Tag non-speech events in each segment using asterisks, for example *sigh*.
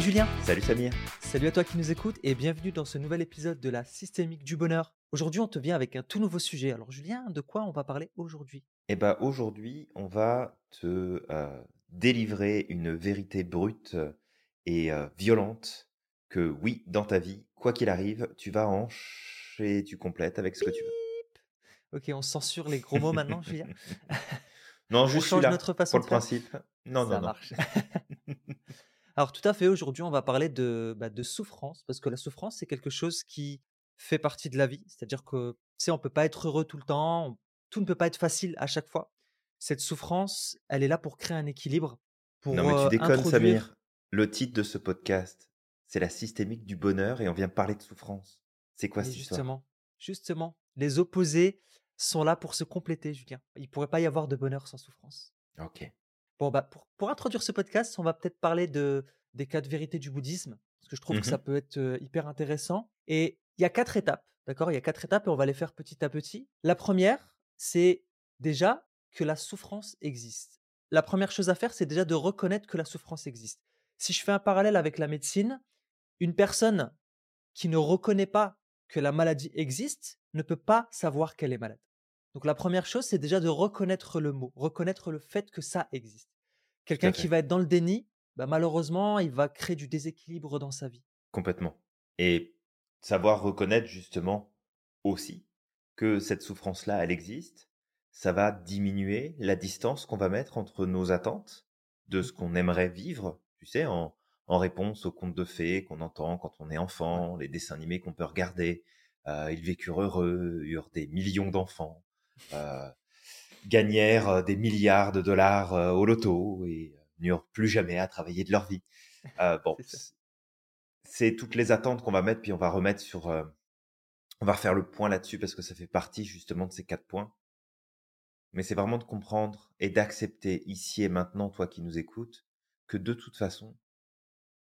Salut Julien. Salut Samir. Salut à toi qui nous écoutes et bienvenue dans ce nouvel épisode de la systémique du bonheur. Aujourd'hui, on te vient avec un tout nouveau sujet. Alors Julien, de quoi on va parler aujourd'hui? Eh ben aujourd'hui, on va te euh, délivrer une vérité brute et euh, violente que oui, dans ta vie, quoi qu'il arrive, tu vas hancher et tu complètes avec ce que tu veux. Ok, on censure les gros mots maintenant, Julien? *laughs* Non, On juste change là notre façon pour le principe. Non, Ça non, non. *laughs* Alors tout à fait, aujourd'hui, on va parler de, bah, de souffrance, parce que la souffrance, c'est quelque chose qui fait partie de la vie. C'est-à-dire que, tu sais, on peut pas être heureux tout le temps, on- tout ne peut pas être facile à chaque fois. Cette souffrance, elle est là pour créer un équilibre, pour Non, mais tu euh, déconnes, introduire Samir. Le titre de ce podcast, c'est la systémique du bonheur et on vient parler de souffrance. C'est quoi cette histoire? justement, justement, les opposés sont là pour se compléter, Julien. Il pourrait pas y avoir de bonheur sans souffrance. Ok. Bon, bah, pour, pour introduire ce podcast, on va peut-être parler de, des quatre vérités du bouddhisme, parce que je trouve que ça Mhm. peut être hyper intéressant. Et il y a quatre étapes, d'accord? Il y a quatre étapes et on va les faire petit à petit. La première, c'est déjà que la souffrance existe. La première chose à faire, c'est déjà de reconnaître que la souffrance existe. Si je fais un parallèle avec la médecine, une personne qui ne reconnaît pas que la maladie existe ne peut pas savoir qu'elle est malade. Donc la première chose, c'est déjà de reconnaître le mot, reconnaître le fait que ça existe. Quelqu'un qui va être dans le déni, bah, malheureusement, il va créer du déséquilibre dans sa vie. Complètement. Et savoir reconnaître justement aussi que cette souffrance-là, elle existe, ça va diminuer la distance qu'on va mettre entre nos attentes de ce Mhm. qu'on aimerait vivre, tu sais, en, en réponse aux contes de fées qu'on entend quand on est enfant, les dessins animés qu'on peut regarder. Euh, ils vécurent heureux, eurent des millions d'enfants, euh, gagnèrent euh, des milliards de dollars euh, au loto et euh, n'eurent plus jamais à travailler de leur vie. Euh, bon, C'est toutes les attentes qu'on va mettre, puis on va remettre sur, euh, on va refaire le point là-dessus parce que ça fait partie justement de ces quatre points. Mais c'est vraiment de comprendre et d'accepter ici et maintenant, toi qui nous écoutes, que de toute façon,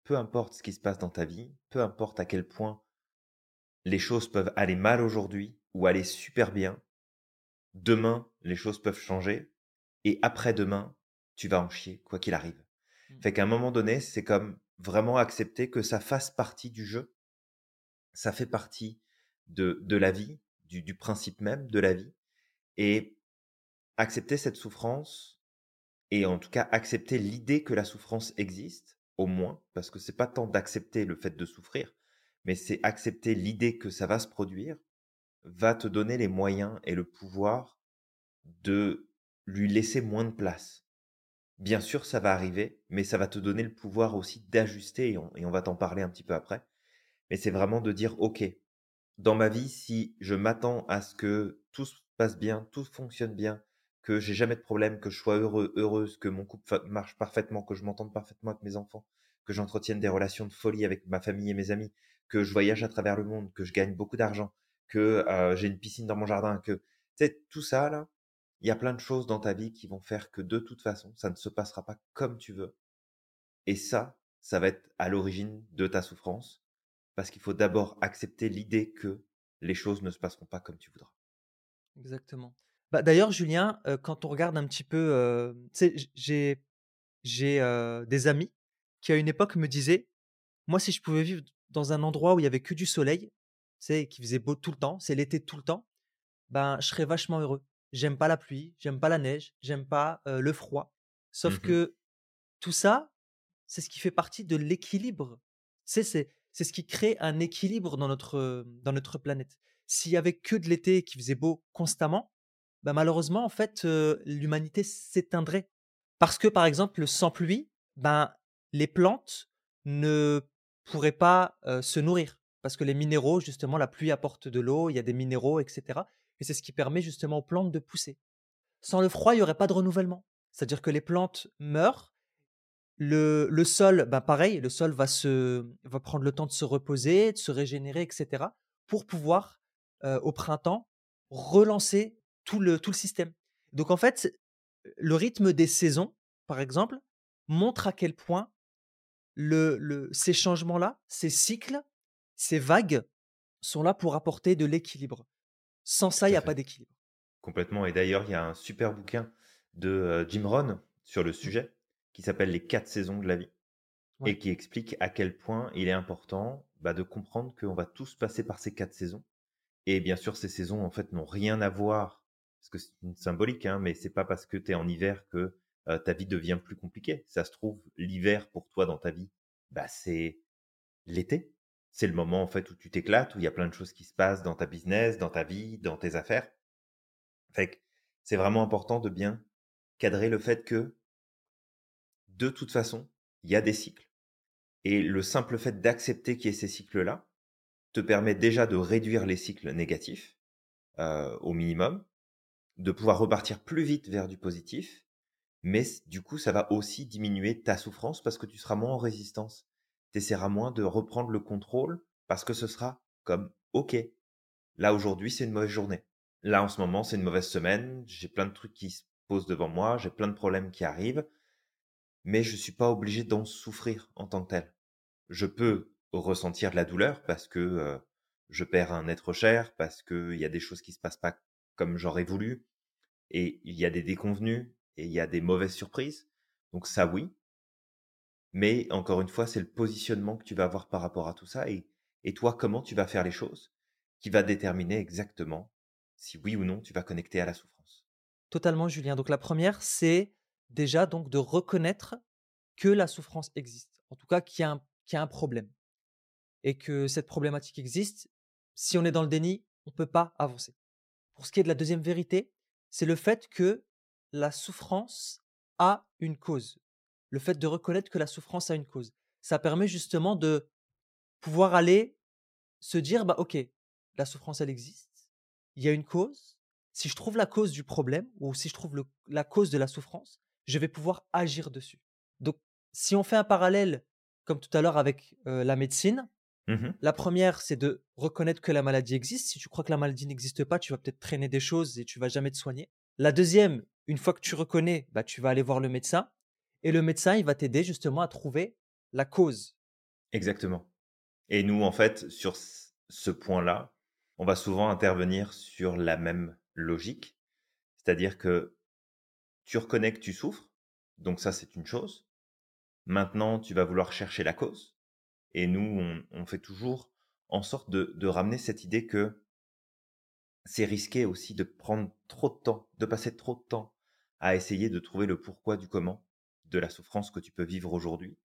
peu importe ce qui se passe dans ta vie, peu importe à quel point les choses peuvent aller mal aujourd'hui ou aller super bien, demain, les choses peuvent changer et après-demain, tu vas en chier, quoi qu'il arrive. Mm. Fait qu'à un moment donné, c'est comme vraiment accepter que ça fasse partie du jeu, ça fait partie de, de la vie, du, du principe même de la vie, et accepter cette souffrance, et en tout cas accepter l'idée que la souffrance existe, au moins, parce que c'est pas tant d'accepter le fait de souffrir, mais c'est accepter l'idée que ça va se produire, va te donner les moyens et le pouvoir de lui laisser moins de place. Bien sûr, ça va arriver, mais ça va te donner le pouvoir aussi d'ajuster, et on, va t'en parler un petit peu après. Mais c'est vraiment de dire, OK, dans ma vie, si je m'attends à ce que tout se passe bien, tout fonctionne bien, que j'ai jamais de problème, que je sois heureux, heureuse, que mon couple marche parfaitement, que je m'entende parfaitement avec mes enfants, que j'entretienne des relations de folie avec ma famille et mes amis, que je voyage à travers le monde, que je gagne beaucoup d'argent, que j'ai une piscine dans mon jardin, que tout ça là, il y a plein de choses dans ta vie qui vont faire que de toute façon, ça ne se passera pas comme tu veux. Et ça, ça va être à l'origine de ta souffrance, parce qu'il faut d'abord accepter l'idée que les choses ne se passeront pas comme tu voudras. Exactement. Bah, D'ailleurs, Julien, quand on regarde un petit peu, j'ai des amis qui à une époque me disaient, moi, si je pouvais vivre dans un endroit où il y avait que du soleil, sais, qui faisait beau tout le temps, c'est l'été tout le temps, ben, je serais vachement heureux. J'aime pas la pluie, j'aime pas la neige, j'aime pas euh, le froid. Sauf Mhm. que tout ça, c'est ce qui fait partie de l'équilibre. Tu sais, c'est c'est ce qui crée un équilibre dans notre, dans notre planète. S'il y avait que de l'été qui faisait beau constamment, bah malheureusement, en fait, euh, l'humanité s'éteindrait. Parce que, par exemple, sans pluie, ben, les plantes ne pourraient pas euh, se nourrir. Parce que les minéraux, justement, la pluie apporte de l'eau, il y a des minéraux, etc. Et c'est ce qui permet justement aux plantes de pousser. Sans le froid, il n'y aurait pas de renouvellement. C'est-à-dire que les plantes meurent le, sol, ben pareil, le sol va, se, va prendre le temps de se reposer, de se régénérer, etc., pour pouvoir, euh, au printemps, relancer tout le, tout le système. Donc en fait, le rythme des saisons, par exemple, montre à quel point le, le, ces changements-là, ces cycles, ces vagues sont là pour apporter de l'équilibre. Sans ça, il n'y a pas d'équilibre. Complètement. Et d'ailleurs, il y a un super bouquin de Jim Rohn sur le Mmh. sujet qui s'appelle Les quatre saisons de la vie. Ouais. et qui explique à quel point il est important bah, de comprendre qu'on va tous passer par ces quatre saisons. Et bien sûr, ces saisons, en fait, n'ont rien à voir, parce que c'est une symbolique, hein, mais c'est pas parce que tu es en hiver que euh, ta vie devient plus compliquée. Ça se trouve, l'hiver pour toi dans ta vie, bah, c'est l'été. C'est le moment en fait où tu t'éclates, où il y a plein de choses qui se passent dans ta business, dans ta vie, dans tes affaires. Fait que c'est vraiment important de bien cadrer le fait que de toute façon, il y a des cycles. Et le simple fait d'accepter qu'il y ait ces cycles-là te permet déjà de réduire les cycles négatifs euh, au minimum, de pouvoir repartir plus vite vers du positif, mais du coup, ça va aussi diminuer ta souffrance parce que tu seras moins en résistance. Tu essaieras moins de reprendre le contrôle parce que ce sera comme, OK, là aujourd'hui, c'est une mauvaise journée. Là, en ce moment, c'est une mauvaise semaine, j'ai plein de trucs qui se posent devant moi, j'ai plein de problèmes qui arrivent, mais je suis pas obligé d'en souffrir en tant que tel. Je peux ressentir de la douleur parce que je perds un être cher, parce qu'il y a des choses qui se passent pas comme j'aurais voulu, et il y a des déconvenus, et il y a des mauvaises surprises. Donc ça, oui. Mais encore une fois, c'est le positionnement que tu vas avoir par rapport à tout ça, et, toi, comment tu vas faire les choses, qui va déterminer exactement si oui ou non tu vas connecter à la souffrance? Totalement, Julien. Donc la première, c'est déjà donc de reconnaître que la souffrance existe. En tout cas, qu'il y, y, a un problème. Et que cette problématique existe. Si on est dans le déni, on ne peut pas avancer. Pour ce qui est de la deuxième vérité, c'est le fait que la souffrance a une cause. Le fait de reconnaître que la souffrance a une cause. Ça permet justement de pouvoir aller se dire, bah ok, la souffrance, elle existe il y a une cause, si je trouve la cause du problème ou si je trouve la cause de la souffrance, je vais pouvoir agir dessus. Donc, si on fait un parallèle, comme tout à l'heure avec la médecine, mmh la première, c'est de reconnaître que la maladie existe. Si tu crois que la maladie n'existe pas, tu vas peut-être traîner des choses et tu vas jamais te soigner. La deuxième, une fois que tu reconnais, bah, tu vas aller voir le médecin et le médecin, il va t'aider justement à trouver la cause. Exactement. Et nous, en fait, sur ce point-là, on va souvent intervenir sur la même logique, c'est-à-dire que tu reconnais que tu souffres, donc ça c'est une chose. Maintenant, tu vas vouloir chercher la cause, et nous, on, fait toujours en sorte de, ramener cette idée que c'est risqué aussi de prendre trop de temps, de passer trop de temps à essayer de trouver le pourquoi du comment de la souffrance que tu peux vivre aujourd'hui.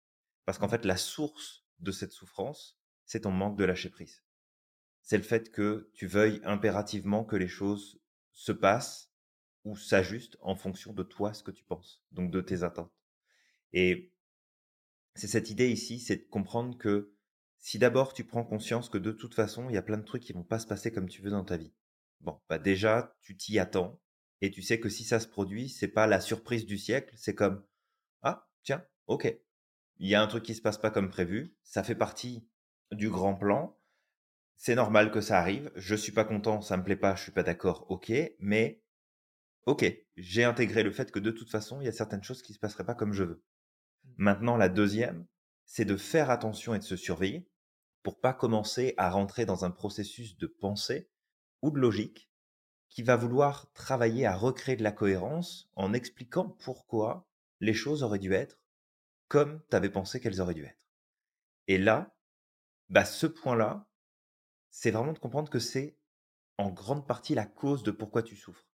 Parce qu'en fait, la source de cette souffrance, c'est ton manque de lâcher prise c'est le fait que tu veuilles impérativement que les choses se passent ou s'ajustent en fonction de toi, ce que tu penses, donc de tes attentes. Et c'est cette idée ici, c'est de comprendre que si d'abord tu prends conscience que de toute façon, il y a plein de trucs qui vont pas se passer comme tu veux dans ta vie. Bon, bah déjà, tu t'y attends et tu sais que si ça se produit, c'est pas la surprise du siècle, c'est comme tiens, OK. Il y a un truc qui se passe pas comme prévu, ça fait partie du grand plan c'est normal que ça arrive. Je suis pas content, ça me plaît pas, je suis pas d'accord, ok. Mais ok, j'ai intégré le fait que de toute façon, il y a certaines choses qui se passeraient pas comme je veux. Mmh. Maintenant, la deuxième, c'est de faire attention et de se surveiller pour pas commencer à rentrer dans un processus de pensée ou de logique qui va vouloir travailler à recréer de la cohérence en expliquant pourquoi les choses auraient dû être comme tu avais pensé qu'elles auraient dû être. Et là, bah, ce point-là, c'est vraiment de comprendre que c'est en grande partie la cause de pourquoi tu souffres.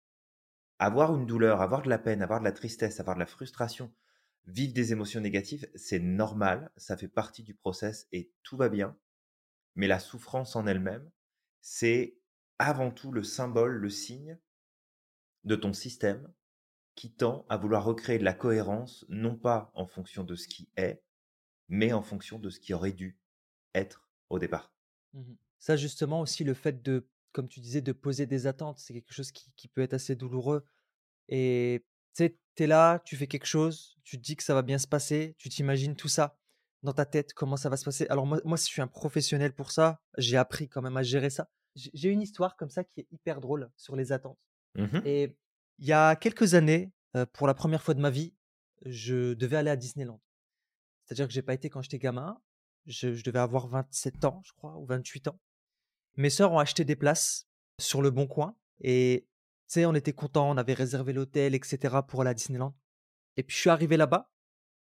Avoir une douleur, avoir de la peine, avoir de la tristesse, avoir de la frustration, vivre des émotions négatives, c'est normal, ça fait partie du process et tout va bien. Mais la souffrance en elle-même, c'est avant tout le symbole, le signe de ton système qui tend à vouloir recréer de la cohérence, non pas en fonction de ce qui est, mais en fonction de ce qui aurait dû être au départ. Mmh ça, justement, aussi, le fait de, comme tu disais, de poser des attentes, c'est quelque chose qui, peut être assez douloureux. Et tu sais, tu es là, tu fais quelque chose, tu te dis que ça va bien se passer, tu t'imagines tout ça dans ta tête, comment ça va se passer. Alors, moi, moi, je suis un professionnel pour ça, j'ai appris quand même à gérer ça. J'ai une histoire comme ça qui est hyper drôle sur les attentes. Mmh Et il y a quelques années, pour la première fois de ma vie, je devais aller à Disneyland. C'est-à-dire que j'ai pas été quand j'étais gamin. Je, devais avoir 27 ans, je crois, ou 28 ans. Mes sœurs ont acheté des places sur le bon coin et tu sais, on était contents, on avait réservé l'hôtel, etc. pour aller à Disneyland. Et puis je suis arrivé là-bas,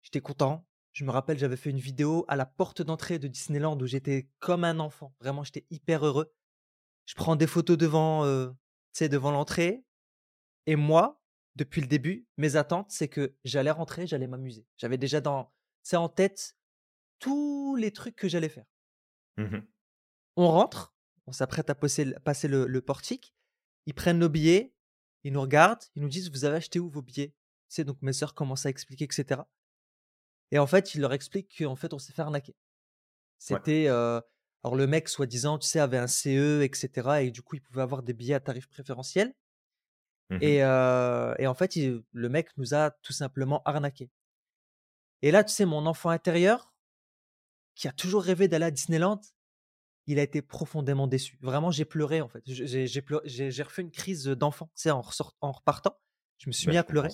j'étais content, Je me rappelle, j'avais fait une vidéo à la porte d'entrée de Disneyland où j'étais comme un enfant. Vraiment, j'étais hyper heureux. Je prends des photos devant, devant l'entrée et moi, depuis le début, mes attentes, c'est que j'allais rentrer, j'allais m'amuser. J'avais déjà dans tu en tête tous les trucs que j'allais faire. Mmh On rentre, on s'apprête à passer le portique. Ils prennent nos billets, ils nous regardent, ils nous disent: «Vous avez acheté où vos billets?» sais, donc mes sœurs commencent à expliquer et cetera et en fait, ils leur expliquent qu'en fait, on s'est fait arnaquer. C'était, alors le mec, soi-disant, tu sais, avait un CE et cetera et du coup, il pouvait avoir des billets à tarif préférentiel mmh et et en fait, le mec nous a tout simplement arnaqué et là, tu sais, mon enfant intérieur, qui a toujours rêvé d'aller à Disneyland, il a été profondément déçu. Vraiment, j'ai pleuré en fait. J'ai j'ai refait une crise d'enfant, tu sais, en en repartant. Je me suis bah, mis à pleurer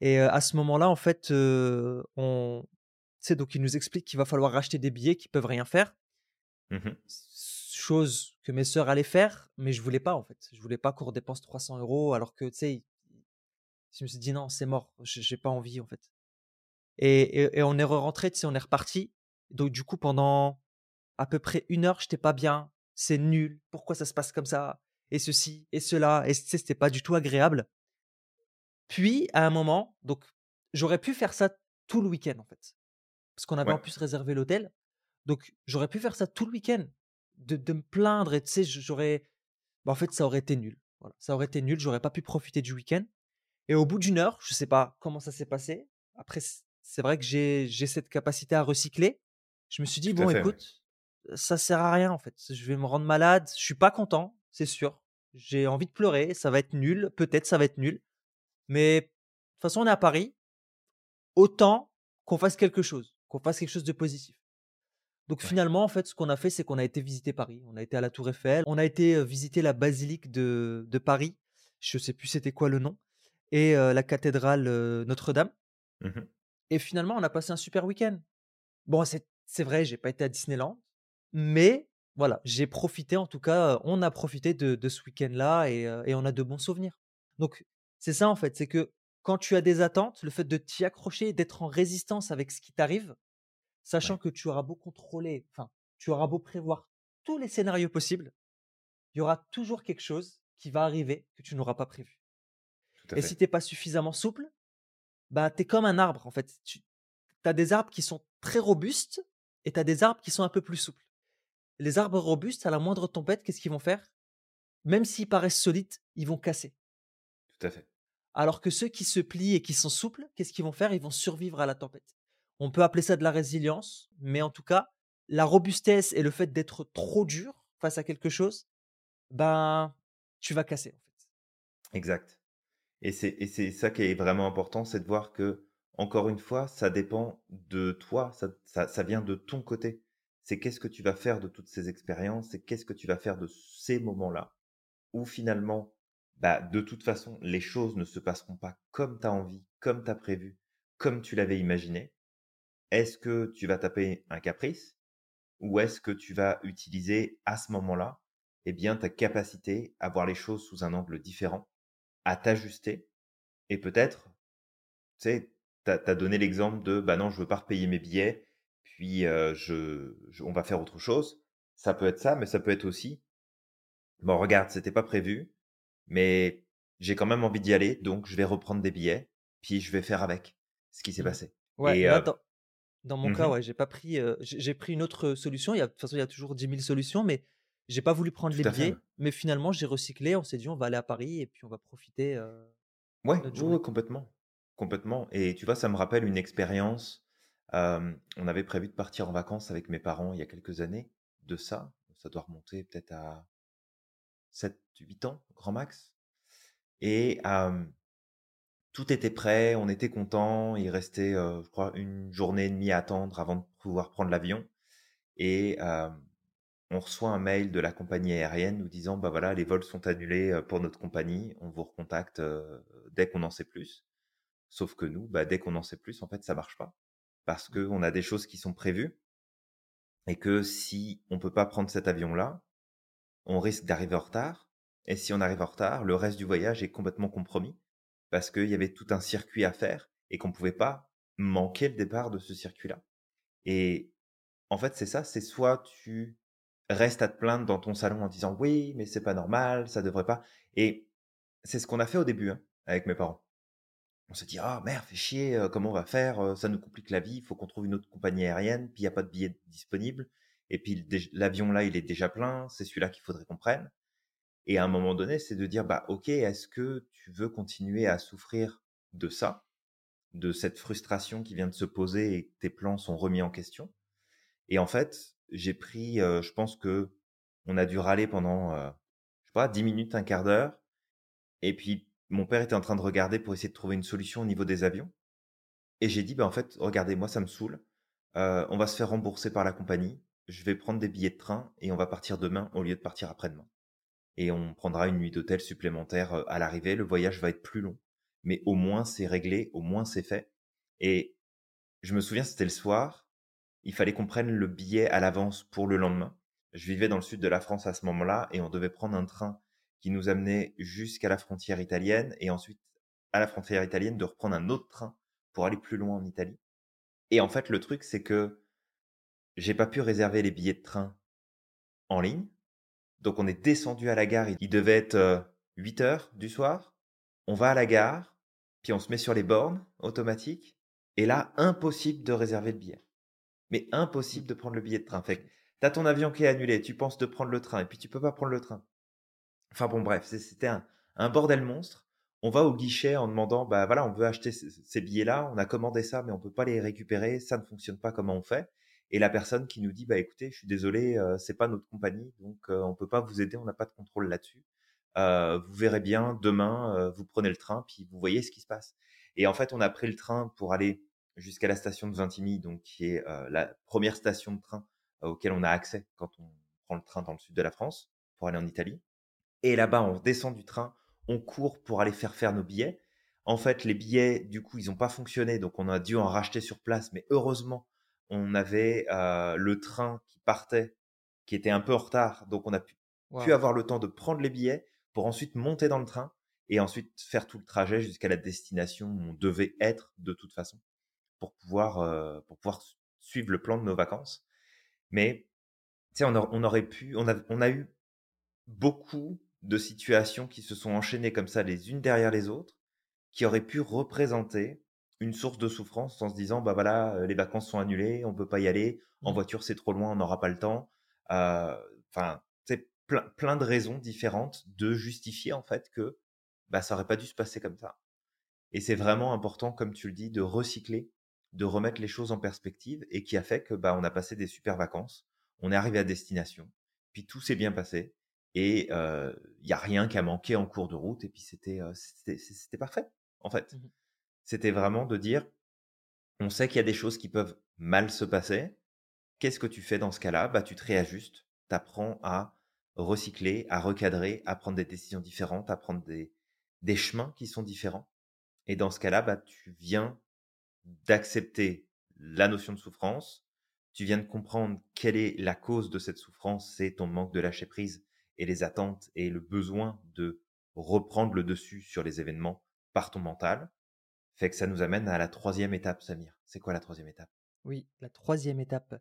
et à ce moment-là, en fait, on tu sais, donc il nous explique qu'il va falloir racheter des billets qui peuvent rien faire. Mmh chose que mes sœurs allaient faire, mais je voulais pas en fait. Je voulais pas qu'on dépense 300 euros alors que tu sais, je me suis dit non, c'est mort, j'ai pas envie en fait. Et, et, on est rentré, tu sais, on est reparti. Donc du coup, pendant à peu près une heure, j'étais pas bien. C'est nul. Pourquoi ça se passe comme ça Et ceci et cela. Et tu sais, c'était pas du tout agréable. Puis à un moment, donc j'aurais pu faire ça tout le week-end en fait, parce qu'on avait en plus réservé l'hôtel. Donc j'aurais pu faire ça tout le week-end, de, de me plaindre et tu sais, j'aurais, bah, en fait, ça aurait été nul. Voilà, ça aurait été nul. J'aurais pas pu profiter du week-end. Et au bout d'une heure, je sais pas comment ça s'est passé. Après, c'est vrai que j'ai cette capacité à recycler. Je me suis dit bon, écoute, ça sert à rien en fait. Je vais me rendre malade. Je suis pas content, c'est sûr. J'ai envie de pleurer. Ça va être nul. Peut-être ça va être nul. Mais de toute façon, on est à Paris. Autant qu'on fasse quelque chose, qu'on fasse quelque chose de positif. Donc finalement, en fait, ce qu'on a fait, c'est qu'on a été visiter Paris. On a été à la Tour Eiffel, on a été visiter la basilique de, de Paris. Je sais plus c'était quoi le nom. Et la cathédrale Notre-Dame. Mmh et finalement, on a passé un super week-end. Bon, c'est vrai, j'ai pas été à Disneyland, mais voilà, j'ai profité, en tout cas, on a profité de, de ce week-end-là et, et, on a de bons souvenirs. Donc, c'est ça en fait, c'est que quand tu as des attentes, le fait de t'y accrocher, d'être en résistance avec ce qui t'arrive, sachant que tu auras beau contrôler, enfin, tu auras beau prévoir tous les scénarios possibles, il y aura toujours quelque chose qui va arriver que tu n'auras pas prévu. Et si tu n'es pas suffisamment souple, bah, tu es comme un arbre en fait. Tu as des arbres qui sont très robustes et tu as des arbres qui sont un peu plus souples. Les arbres robustes, à la moindre tempête, qu'est-ce qu'ils vont faire? Même s'ils paraissent solides, ils vont casser. Tout à fait. Alors que ceux qui se plient et qui sont souples, qu'est-ce qu'ils vont faire? Ils vont survivre à la tempête. On peut appeler ça de la résilience, mais en tout cas, la robustesse et le fait d'être trop dur face à quelque chose, ben, tu vas casser en fait. Exact. Et c'est ça qui est vraiment important, c'est de voir que, encore une fois, ça dépend de toi, ça, ça, vient de ton côté. C'est qu'est-ce que tu vas faire de toutes ces expériences, et qu'est-ce que tu vas faire de ces moments-là, où finalement bah, de toute façon, les choses ne se passeront pas comme tu as envie, comme tu as prévu, comme tu l'avais imaginé. Est-ce que tu vas taper un caprice ou est-ce que tu vas utiliser à ce moment-là eh bien, ta capacité à voir les choses sous un angle différent, à t'ajuster et peut-être, tu sais, tu as, donné l'exemple de bah non, je veux pas repayer mes billets, puis je, on va faire autre chose. Ça peut être ça, mais ça peut être aussi, bon, regarde, c'était pas prévu, mais j'ai quand même envie d'y aller, donc je vais reprendre des billets, puis je vais faire avec ce qui s'est mmh. passé. Ouais, et, dans, mon cas, ouais, j'ai pas pris, j'ai pris une autre solution. Il y a, de toute façon, il y a toujours 10 000 solutions, mais j'ai pas voulu prendre les billets. Mais finalement, j'ai recyclé. On s'est dit, on va aller à Paris et puis on va profiter. ouais, complètement, complètement. Et tu vois, ça me rappelle une expérience. on avait prévu de partir en vacances avec mes parents il y a quelques années de ça. Ça doit remonter peut-être à 7, 8 ans, grand max. Et tout était prêt, on était content. Il restait, je crois, une journée et demie à attendre avant de pouvoir prendre l'avion. Et on reçoit un mail de la compagnie aérienne nous disant, bah voilà, les vols sont annulés pour notre compagnie. On vous recontacte dès qu'on en sait plus. Sauf que nous, bah, dès qu'on en sait plus, en fait, ça marche pas. Parce mmh. qu'on a des choses qui sont prévues. Et que si on peut pas prendre cet avion-là, on risque d'arriver en retard. Et si on arrive en retard, le reste du voyage est complètement compromis parce qu'il y avait tout un circuit à faire et qu'on ne pouvait pas manqué le départ de ce circuit-là. Et en fait, c'est ça, c'est soit tu restes à te plaindre dans ton salon en disant oui, mais c'est pas normal, ça devrait pas. Et c'est ce qu'on a fait au début hein, avec mes parents. On se dit ah merde, fait chier, euh, comment on va faire euh, Ça nous complique la vie, il faut qu'on trouve une autre compagnie aérienne, puis il n'y a pas de billet disponible. Et puis l'avion là, il est déjà plein, c'est celui-là qu'il faudrait qu'on prenne. Et à un moment donné, c'est de dire bah ok, est-ce que tu veux continuer à souffrir de ça, de cette frustration qui vient de se poser et que tes plans sont remis en question? Et en fait, j'ai pris, euh, je pense que on a dû râler pendant, je sais pas, 10 minutes, un quart d'heure. Et puis mon père était en train de regarder pour essayer de trouver une solution au niveau des avions. Et j'ai dit, bah, en fait, regardez, moi, ça me saoule. Euh, on va se faire rembourser par la compagnie. Je vais prendre des billets de train et on va partir demain au lieu de partir après-demain. Et on prendra une nuit d'hôtel supplémentaire euh, à l'arrivée. Le voyage va être plus long. Mais au moins, c'est réglé. Au moins, c'est fait. Et je me souviens, c'était le soir. Il fallait qu'on prenne le billet à l'avance pour le lendemain. Je vivais dans le sud de la France à ce moment-là et on devait prendre un train qui nous amenait jusqu'à la frontière italienne et ensuite à la frontière italienne de reprendre un autre train pour aller plus loin en Italie. Et en fait, le truc, c'est que j'ai pas pu réserver les billets de train en ligne. Donc on est descendu à la gare, il devait être 8 euh, heures du soir. On va à la gare, puis on se met sur les bornes automatiques. Et là, impossible de réserver le billet. Mais impossible de prendre le billet de train. Fait t'as ton avion qui est annulé, tu penses de prendre le train, et puis tu peux pas prendre le train. Enfin bon, bref, c'était un, bordel monstre. On va au guichet en demandant, bah voilà, on veut acheter ces billets-là, on a commandé ça, mais on peut pas les récupérer, ça ne fonctionne pas, comment on fait Et la personne qui nous dit, bah écoutez, je suis désolé, euh, c'est pas notre compagnie, donc euh, on peut pas vous aider, on n'a pas de contrôle là-dessus. Euh, vous verrez bien demain, vous prenez le train, puis vous voyez ce qui se passe. Et en fait, on a pris le train pour aller jusqu'à la station de Vintimille, donc qui est la première station de train auquel on a accès quand on prend le train dans le sud de la France pour aller en Italie. Et là-bas, on descend du train, on court pour aller faire faire nos billets. En fait, les billets, du coup, ils n'ont pas fonctionné, donc on a dû en racheter sur place. Mais heureusement, on avait euh, le train qui partait, qui était un peu en retard, donc on a pu, avoir le temps de prendre les billets pour ensuite monter dans le train et ensuite faire tout le trajet jusqu'à la destination où on devait être de toute façon pour pouvoir, euh, pour pouvoir suivre le plan de nos vacances. Mais tu sais, on, on, aurait pu, on a, on a eu beaucoup de situations qui se sont enchaînées comme ça les unes derrière les autres, qui auraient pu représenter une source de souffrance en se disant bah voilà euh, les vacances sont annulées, on peut pas y aller, en mmh. voiture c'est trop loin, on n'aura pas le temps. Euh, enfin, c'est plein, plein de raisons différentes de justifier en fait que bah ça aurait pas dû se passer comme ça. Et c'est vraiment important, comme tu le dis, de recycler, de remettre les choses en perspective et qui a fait que bah on a passé des super vacances, on est arrivé à destination, puis tout s'est bien passé et il y a rien qui a manqué en cours de route et puis c'était c'était parfait en fait. Mmh c'était vraiment de dire on sait qu'il y a des choses qui peuvent mal se passer. Qu'est-ce que tu fais dans ce cas-là? Bah tu te réajustes, tu apprends à recycler, à recadrer, à prendre des décisions différentes, à prendre des des chemins qui sont différents. Et dans ce cas-là, bah tu viens d'accepter la notion de souffrance, tu viens de comprendre quelle est la cause de cette souffrance, c'est ton manque de lâcher prise et les attentes et le besoin de reprendre le dessus sur les événements par ton mental, fait que ça nous amène à la troisième étape, Samir. C'est quoi la troisième étape? Oui, la troisième étape.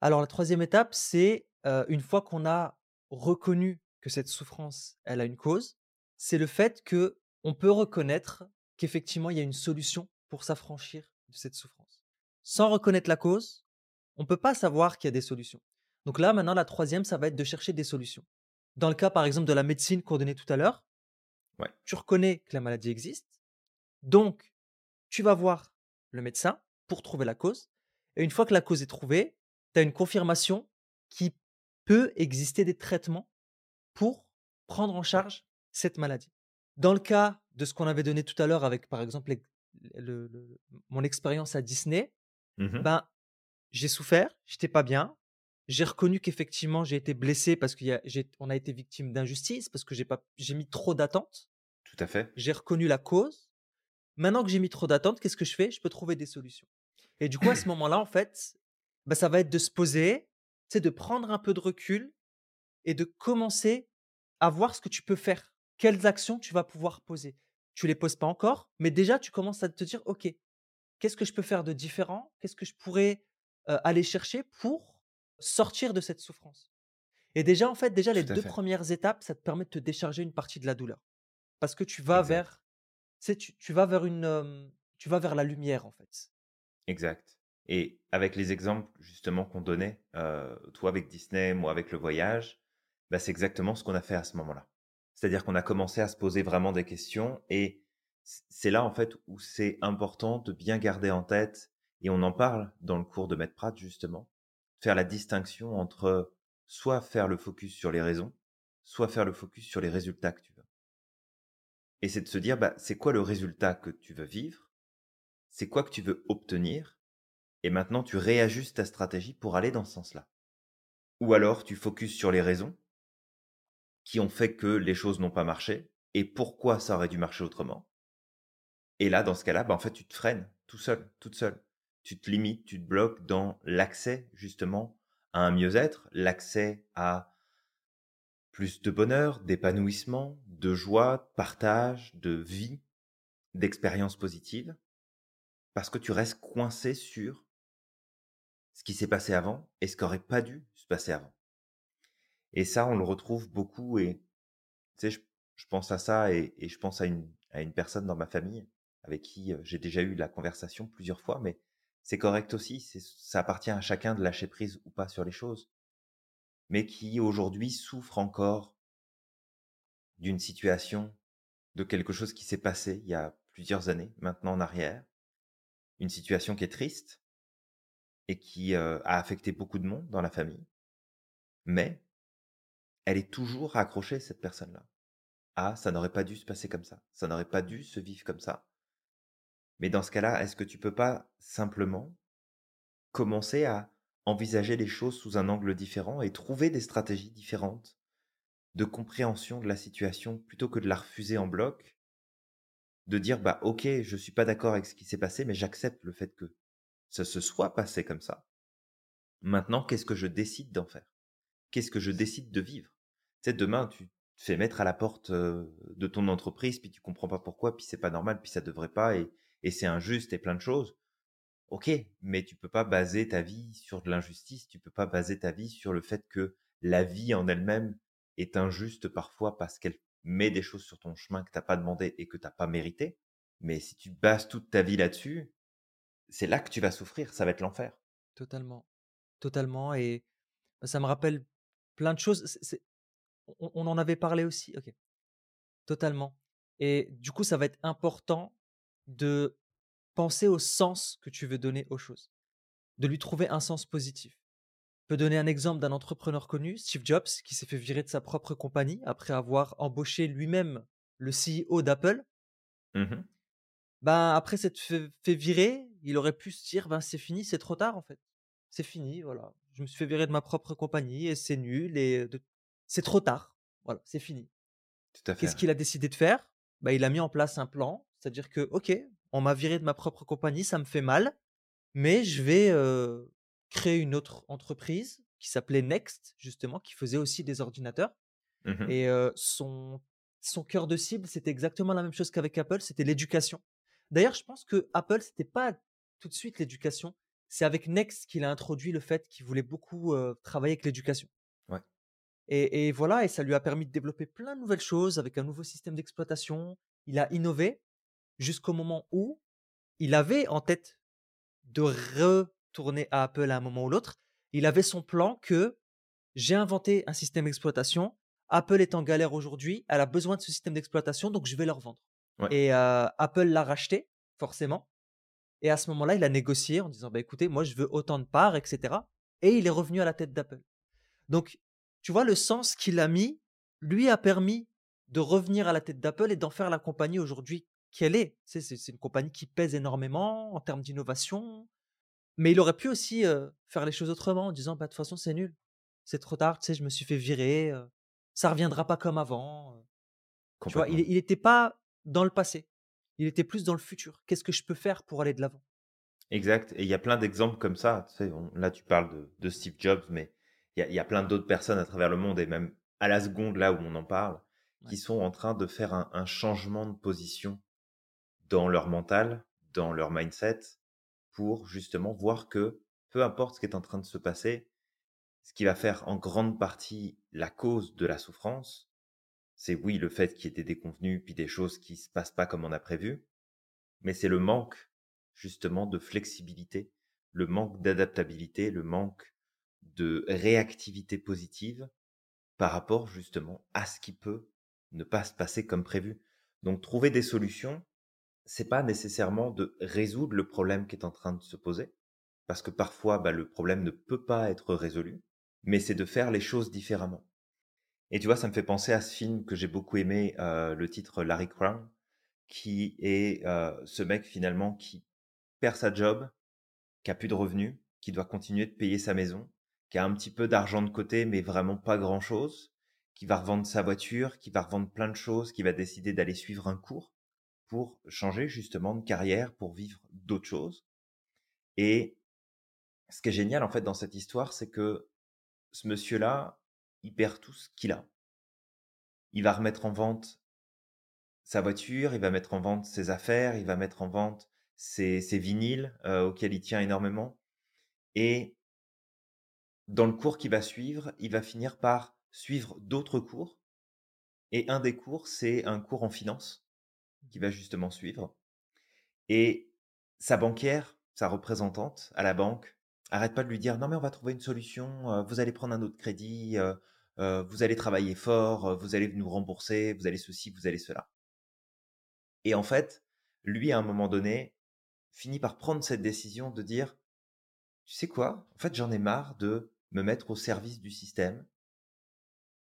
Alors la troisième étape, c'est une fois qu'on a reconnu que cette souffrance, elle a une cause, c'est le fait que on peut reconnaître qu'effectivement il y a une solution pour s'affranchir de cette souffrance. Sans reconnaître la cause, on ne peut pas savoir qu'il y a des solutions. Donc là, maintenant, la troisième, ça va être de chercher des solutions. Dans le cas, par exemple, de la médecine qu'on donnait tout à l'heure, tu reconnais que la maladie existe. Donc, tu vas voir le médecin pour trouver la cause. Et une fois que la cause est trouvée, tu as une confirmation qui peut exister des traitements pour prendre en charge cette maladie. Dans le cas de ce qu'on avait donné tout à l'heure avec, par exemple, mon expérience à Disney, mmh ben, j'ai souffert, j'étais pas bien, j'ai reconnu qu'effectivement j'ai été blessé parce qu'on a, a été victime d'injustice, parce que j'ai, mis trop d'attentes. Tout à fait. J'ai reconnu la cause. Maintenant que j'ai mis trop d'attentes, qu'est-ce que je fais? Je peux trouver des solutions. Et du coup, à ce *clears throat* moment-là, en fait, bah, ça va être de se poser, c'est de prendre un peu de recul et de commencer à voir ce que tu peux faire. Quelles actions tu vas pouvoir poser? Tu les poses pas encore, mais déjà tu commences à te dire, ok, qu'est-ce que je peux faire de différent? Qu'est-ce que je pourrais euh, aller chercher pour sortir de cette souffrance? Et déjà, en fait, déjà les Tout deux fait. premières étapes, ça te permet de te décharger une partie de la douleur, parce que tu vas vers, tu, tu vas vers une, tu vas vers la lumière en fait. Exact. Et avec les exemples justement qu'on donnait, euh, toi avec Disney, moi avec le voyage, bah, c'est exactement ce qu'on a fait à ce moment-là. C'est-à-dire qu'on a commencé à se poser vraiment des questions et c'est là en fait où c'est important de bien garder en tête, et on en parle dans le cours de Maître Pratt justement, faire la distinction entre soit faire le focus sur les raisons, soit faire le focus sur les résultats que tu. Et c'est de se dire, bah, c'est quoi le résultat que tu veux vivre, c'est quoi que tu veux obtenir, et maintenant tu réajustes ta stratégie pour aller dans ce sens-là. Ou alors tu focuses sur les raisons qui ont fait que les choses n'ont pas marché, et pourquoi ça aurait dû marcher autrement. Et là, dans ce cas-là, bah, en fait, tu te freines tout seul, toute seule. Tu te limites, tu te bloques dans l'accès justement à un mieux-être, l'accès à plus de bonheur, d'épanouissement, de joie, de partage, de vie, d'expériences positives, parce que tu restes coincé sur ce qui s'est passé avant et ce qui aurait pas dû se passer avant. Et ça, on le retrouve beaucoup et tu sais, je, pense à ça et, je pense à une, à une personne dans ma famille avec qui euh, j'ai déjà eu la conversation plusieurs fois, mais c'est correct aussi, ça appartient à chacun de lâcher prise ou pas sur les choses, mais qui aujourd'hui souffre encore d'une situation, de quelque chose qui s'est passé il y a plusieurs années, maintenant en arrière, une situation qui est triste et qui euh, a affecté beaucoup de monde dans la famille, mais elle est toujours accrochée, cette personne-là. Ah, ça n'aurait pas dû se passer comme ça, ça n'aurait pas dû se vivre comme ça. Mais dans ce cas-là, est-ce que tu peux pas simplement commencer à envisager les choses sous un angle différent et trouver des stratégies différentes de compréhension de la situation plutôt que de la refuser en bloc, de dire bah ok, je suis pas d'accord avec ce qui s'est passé, mais j'accepte le fait que ça se soit passé comme ça. Maintenant, qu'est-ce que je décide d'en faire? Qu'est-ce que je décide de vivre? Tu sais, demain, tu te fais mettre à la porte de ton entreprise, puis tu comprends pas pourquoi, puis c'est pas normal, puis ça devrait pas, et, et c'est injuste et plein de choses. Ok, mais tu peux pas baser ta vie sur de l'injustice, tu peux pas baser ta vie sur le fait que la vie en elle-même est injuste parfois parce qu'elle met des choses sur ton chemin que t'as pas demandé et que t'as pas mérité. Mais si tu bases toute ta vie là-dessus, c'est là que tu vas souffrir, ça va être l'enfer. Totalement, totalement. Et ça me rappelle plein de choses. on, on en avait parlé aussi. Ok, totalement. Et du coup, ça va être important de penser au sens que tu veux donner aux choses, de lui trouver un sens positif. Je peux donner un exemple d'un entrepreneur connu, Steve Jobs, qui s'est fait virer de sa propre compagnie après avoir embauché lui-même le CEO d'Apple. Mhm. Ben, après s'être fait, fait virer, il aurait pu se dire ben, c'est fini, c'est trop tard en fait. C'est fini, voilà. Je me suis fait virer de ma propre compagnie et c'est nul et de- c'est trop tard. Voilà, c'est fini. Qu'est-ce qu'il a décidé de faire? Bah, Il a mis en place un plan, c'est-à-dire que, ok, on m'a viré de ma propre compagnie, ça me fait mal, mais je vais euh, créer une autre entreprise qui s'appelait Next, justement, qui faisait aussi des ordinateurs. Mhm. Et euh, son, son cœur de cible, c'était exactement la même chose qu'avec Apple, c'était l'éducation. D'ailleurs, je pense que Apple, c'était pas tout de suite l'éducation, c'est avec Next qu'il a introduit le fait qu'il voulait beaucoup euh, travailler avec l'éducation. Ouais. Et, et voilà, et ça lui a permis de développer plein de nouvelles choses avec un nouveau système d'exploitation. Il a innové jusqu'au moment où il avait en tête de retourner à Apple à un moment ou l'autre. Il avait son plan que j'ai inventé un système d'exploitation. Apple est en galère aujourd'hui, elle a besoin de ce système d'exploitation, donc je vais leur vendre. Ouais. Et euh, Apple l'a racheté, forcément. Et à ce moment-là, il a négocié en disant bah, écoutez, moi je veux autant de parts, etc. Et il est revenu à la tête d'Apple. Donc, tu vois, le sens qu'il a mis, lui a permis de revenir à la tête d'Apple et d'en faire la compagnie aujourd'hui qu'elle est. C'est une compagnie qui pèse énormément en termes d'innovation. Mais il aurait pu aussi euh, faire les choses autrement en disant bah, de toute façon, c'est nul. C'est trop tard, tu sais, je me suis fait virer. euh, ça reviendra pas comme avant. Tu vois, il n'était pas dans le passé. Il était plus dans le futur. Qu'est-ce que je peux faire pour aller de l'avant? Exact. Et il y a plein d'exemples comme ça. Tu sais, on- là, tu parles de, de Steve Jobs, mais il y a, il y a plein d'autres personnes à travers le monde et même à la seconde, là où on en parle, qui sont en train de faire un, un changement de position dans leur mental, dans leur mindset, pour justement voir que peu importe ce qui est en train de se passer, ce qui va faire en grande partie la cause de la souffrance, c'est oui le fait qu'il y ait des déconvenus puis des choses qui se passent pas comme on a prévu, mais c'est le manque justement de flexibilité, le manque d'adaptabilité, le manque de réactivité positive par rapport justement à ce qui peut ne pas se passer comme prévu. Donc trouver des solutions, c'est pas nécessairement de résoudre le problème qui est en train de se poser, parce que parfois bah, le problème ne peut pas être résolu, mais c'est de faire les choses différemment. Et tu vois, ça me fait penser à ce film que j'ai beaucoup aimé, euh, le titre Larry Crown, qui est euh, ce mec finalement qui perd sa job, qui a plus de revenus, qui doit continuer de payer sa maison, qui a un petit peu d'argent de côté, mais vraiment pas grand-chose, qui va revendre sa voiture, qui va revendre plein de choses, qui va décider d'aller suivre un cours pour changer justement de carrière, pour vivre d'autres choses. Et ce qui est génial en fait dans cette histoire, c'est que ce monsieur-là, il perd tout ce qu'il a. Il va remettre en vente sa voiture, il va mettre en vente ses affaires, il va mettre en vente ses, vinyles euh, auxquels il tient énormément. Et dans le cours qui va suivre, il va finir par suivre d'autres cours. Et un des cours, c'est un cours en finance qui va justement suivre. Et sa banquière, sa représentante à la banque, arrête pas de lui dire non mais on va trouver une solution, euh, vous allez prendre un autre crédit, euh, euh, vous allez travailler fort, vous allez nous rembourser, vous allez ceci, vous allez cela. Et en fait, lui à un moment donné finit par prendre cette décision de dire tu sais quoi, en fait j'en ai marre de me mettre au service du système.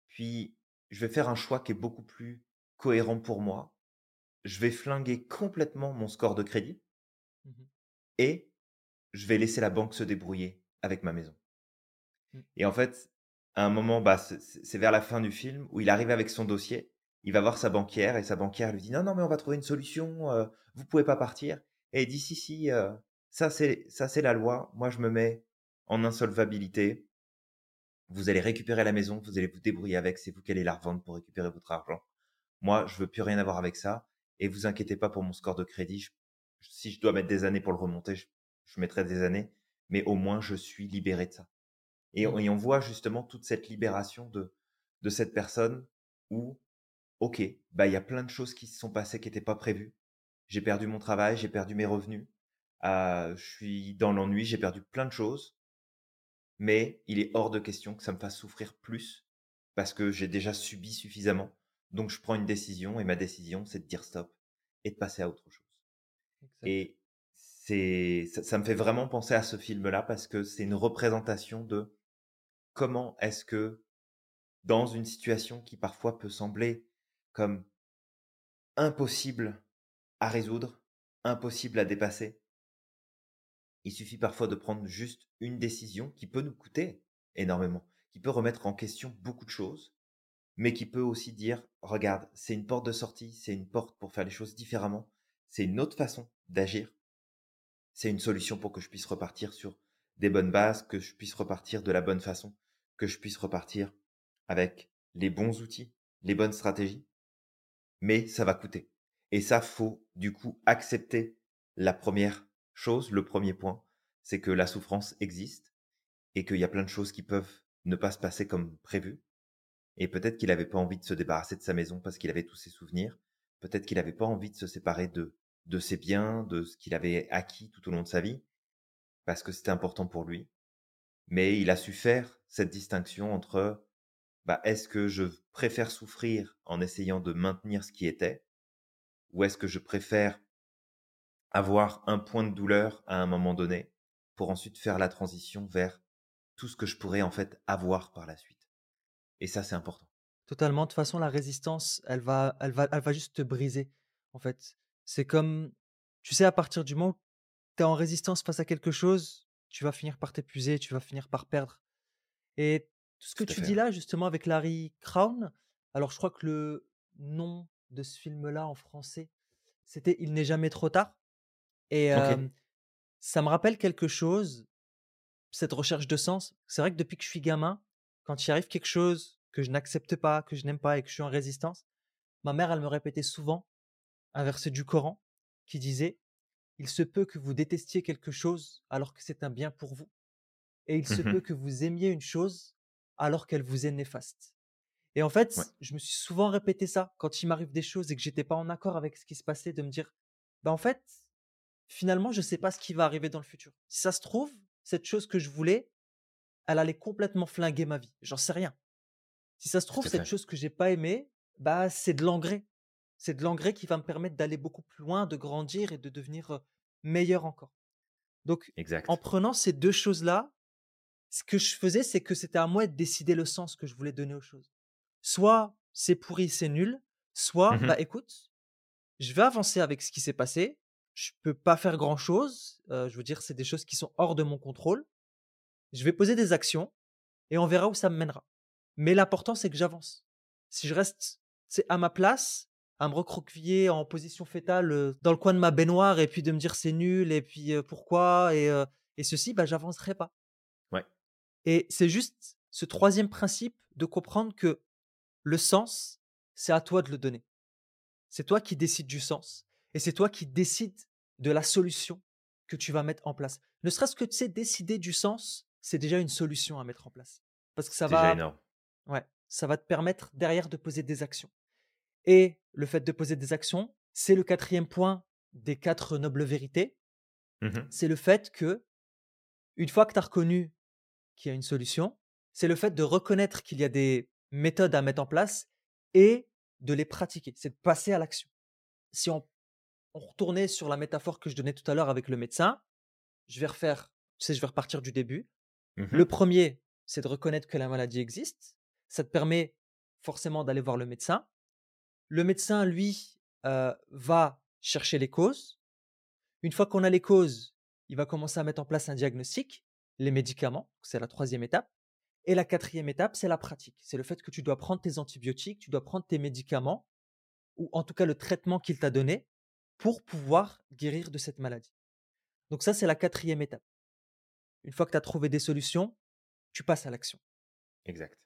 Puis, je vais faire un choix qui est beaucoup plus cohérent pour moi. Je vais flinguer complètement mon score de crédit mmh et je vais laisser la banque se débrouiller avec ma maison. Mmh. Et en fait, à un moment, bah, c'est vers la fin du film où il arrive avec son dossier. Il va voir sa banquière et sa banquière lui dit non non mais on va trouver une solution. Euh, vous pouvez pas partir. Et il dit si si euh, ça c'est ça c'est la loi. Moi je me mets en insolvabilité vous allez récupérer la maison, vous allez vous débrouiller avec, c'est vous qui allez la revendre pour récupérer votre argent. Moi, je veux plus rien avoir avec ça. Et vous inquiétez pas pour mon score de crédit. si je dois mettre des années pour le remonter, je, mettrai des années. Mais au moins, je suis libéré de ça. Et, on, mmh. voit justement toute cette libération de, de cette personne où, ok, bah il y a plein de choses qui se sont passées qui n'étaient pas prévues. J'ai perdu mon travail, j'ai perdu mes revenus. Euh, je suis dans l'ennui, j'ai perdu plein de choses mais il est hors de question que ça me fasse souffrir plus parce que j'ai déjà subi suffisamment. Donc je prends une décision et ma décision, c'est de dire stop et de passer à autre chose. Et c'est ça, me fait vraiment penser à ce film-là parce que c'est une représentation de comment est-ce que dans une situation qui parfois peut sembler comme impossible à résoudre, impossible à dépasser, il suffit parfois de prendre juste une décision qui peut nous coûter énormément, qui peut remettre en question beaucoup de choses, mais qui peut aussi dire, regarde, c'est une porte de sortie, c'est une porte pour faire les choses différemment, c'est une autre façon d'agir, c'est une solution pour que je puisse repartir sur des bonnes bases, que je puisse repartir de la bonne façon, que je puisse repartir avec les bons outils, les bonnes stratégies, mais ça va coûter. Et ça, faut du coup accepter la première chose, le premier point, c'est que la souffrance existe et qu'il y a plein de choses qui peuvent ne pas se passer comme prévu. Et peut-être qu'il n'avait pas envie de se débarrasser de sa maison parce qu'il avait tous ses souvenirs. Peut-être qu'il n'avait pas envie de se séparer de, de ses biens, de ce qu'il avait acquis tout au long de sa vie, parce que c'était important pour lui. Mais il a su faire cette distinction entre bah, est-ce que je préfère souffrir en essayant de maintenir ce qui était, ou est-ce que je préfère avoir un point de douleur à un moment donné pour ensuite faire la transition vers tout ce que je pourrais en fait avoir par la suite? Et ça, c'est important. Totalement. De toute façon, la résistance, elle va, elle va, elle va juste te briser. En fait, c'est comme, tu sais, à partir du moment où tu es en résistance face à quelque chose, tu vas finir par t'épuiser, tu vas finir par perdre. Et tout ce que tu dis là, justement, avec Larry Crown, alors je crois que le nom de ce film-là en français, c'était Il n'est jamais trop tard. Et ça me rappelle quelque chose, cette recherche de sens. C'est vrai que depuis que je suis gamin, quand il arrive quelque chose que je n'accepte pas, que je n'aime pas et que je suis en résistance, ma mère, elle me répétait souvent un verset du Coran qui disait il se peut que vous détestiez quelque chose alors que c'est un bien pour vous. Et il se peut Mmh que vous aimiez une chose alors qu'elle vous est néfaste. Et en Ouais, fait, je me suis souvent répété ça quand il m'arrive des choses et que j'étais pas en accord avec ce qui se passait, de me dire, bah en fait, finalement, je sais pas ce qui va arriver dans le futur. Si ça se trouve, cette chose que je voulais, elle allait complètement flinguer ma vie. J'en sais rien. Si ça se trouve, cette chose que j'ai pas aimée, bah c'est de l'engrais. C'est de l'engrais qui va me permettre d'aller beaucoup plus loin, de grandir et de devenir meilleur encore. Donc, en prenant ces deux choses-là, ce que je faisais, c'est que c'était à moi de décider le sens que je voulais donner aux choses. Soit c'est pourri, c'est nul, soit, Mmh bah écoute, je vais avancer avec ce qui s'est passé. Je peux pas faire grand-chose. euh, je veux dire, c'est des choses qui sont hors de mon contrôle. Je vais poser des actions et on verra où ça me mènera. Mais l'important, c'est que j'avance. Si je reste c'est à ma place, à me recroqueviller en position fétale euh, dans le coin de ma baignoire et puis de me dire c'est nul et puis euh, pourquoi et, euh, et ceci, bah j'avancerai pas. Ouais, Et c'est juste ce troisième principe de comprendre que le sens, c'est à toi de le donner. C'est toi qui décides du sens et c'est toi qui décides de la solution que tu vas mettre en place. Ne serait-ce que tu sais décider du sens, c'est déjà une solution à mettre en place parce que ça déjà va énorme. ouais, ça va te permettre derrière de poser des actions. Et le fait de poser des actions, c'est le quatrième point des quatre nobles vérités, Mmh c'est le fait que une fois que tu as reconnu qu'il y a une solution, c'est le fait de reconnaître qu'il y a des méthodes à mettre en place et de les pratiquer. C'est de passer à l'action. Si on, on retournait sur la métaphore que je donnais tout à l'heure avec le médecin, je vais refaire, tu sais, je vais repartir du début. Mmh Le premier, c'est de reconnaître que la maladie existe. Ça te permet forcément d'aller voir le médecin. Le médecin, lui, euh, va chercher les causes. Une fois qu'on a les causes, il va commencer à mettre en place un diagnostic, les médicaments, c'est la troisième étape. Et la quatrième étape, c'est la pratique. C'est le fait que tu dois prendre tes antibiotiques, tu dois prendre tes médicaments, ou en tout cas le traitement qu'il t'a donné, pour pouvoir guérir de cette maladie. Donc ça, c'est la quatrième étape. Une fois que tu as trouvé des solutions, tu passes à l'action. Exact.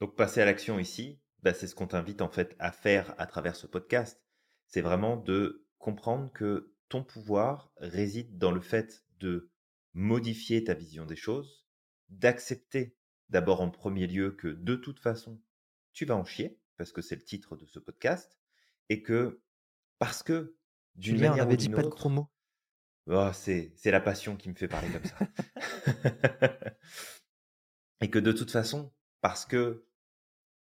Donc passer à l'action ici, bah, c'est ce qu'on t'invite en fait à faire à travers ce podcast. C'est vraiment de comprendre que ton pouvoir réside dans le fait de modifier ta vision des choses, d'accepter d'abord en premier lieu que de toute façon, tu vas en chier, parce que c'est le titre de ce podcast, et que parce que d'une on manière ou dit pas de mots. Oh, c'est c'est la passion qui me fait parler comme ça. *laughs* et que de toute façon, parce que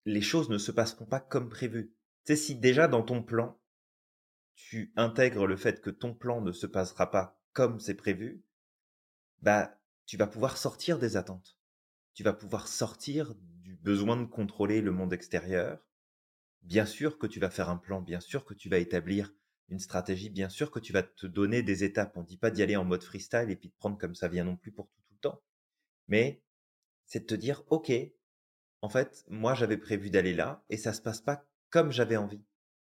les choses ne se passeront pas comme prévu. Tu sais, si déjà dans ton plan, tu intègres le fait que ton plan ne se passera pas comme c'est prévu, bah, tu vas pouvoir sortir des attentes. Tu vas pouvoir sortir du besoin de contrôler le monde extérieur. Bien sûr que tu vas faire un plan, bien sûr que tu vas établir une stratégie, bien sûr que tu vas te donner des étapes. On dit pas d'y aller en mode freestyle et puis de prendre comme ça vient non plus pour tout, le temps. Mais c'est de te dire, OK, en fait, moi j'avais prévu d'aller là et ça se passe pas comme j'avais envie.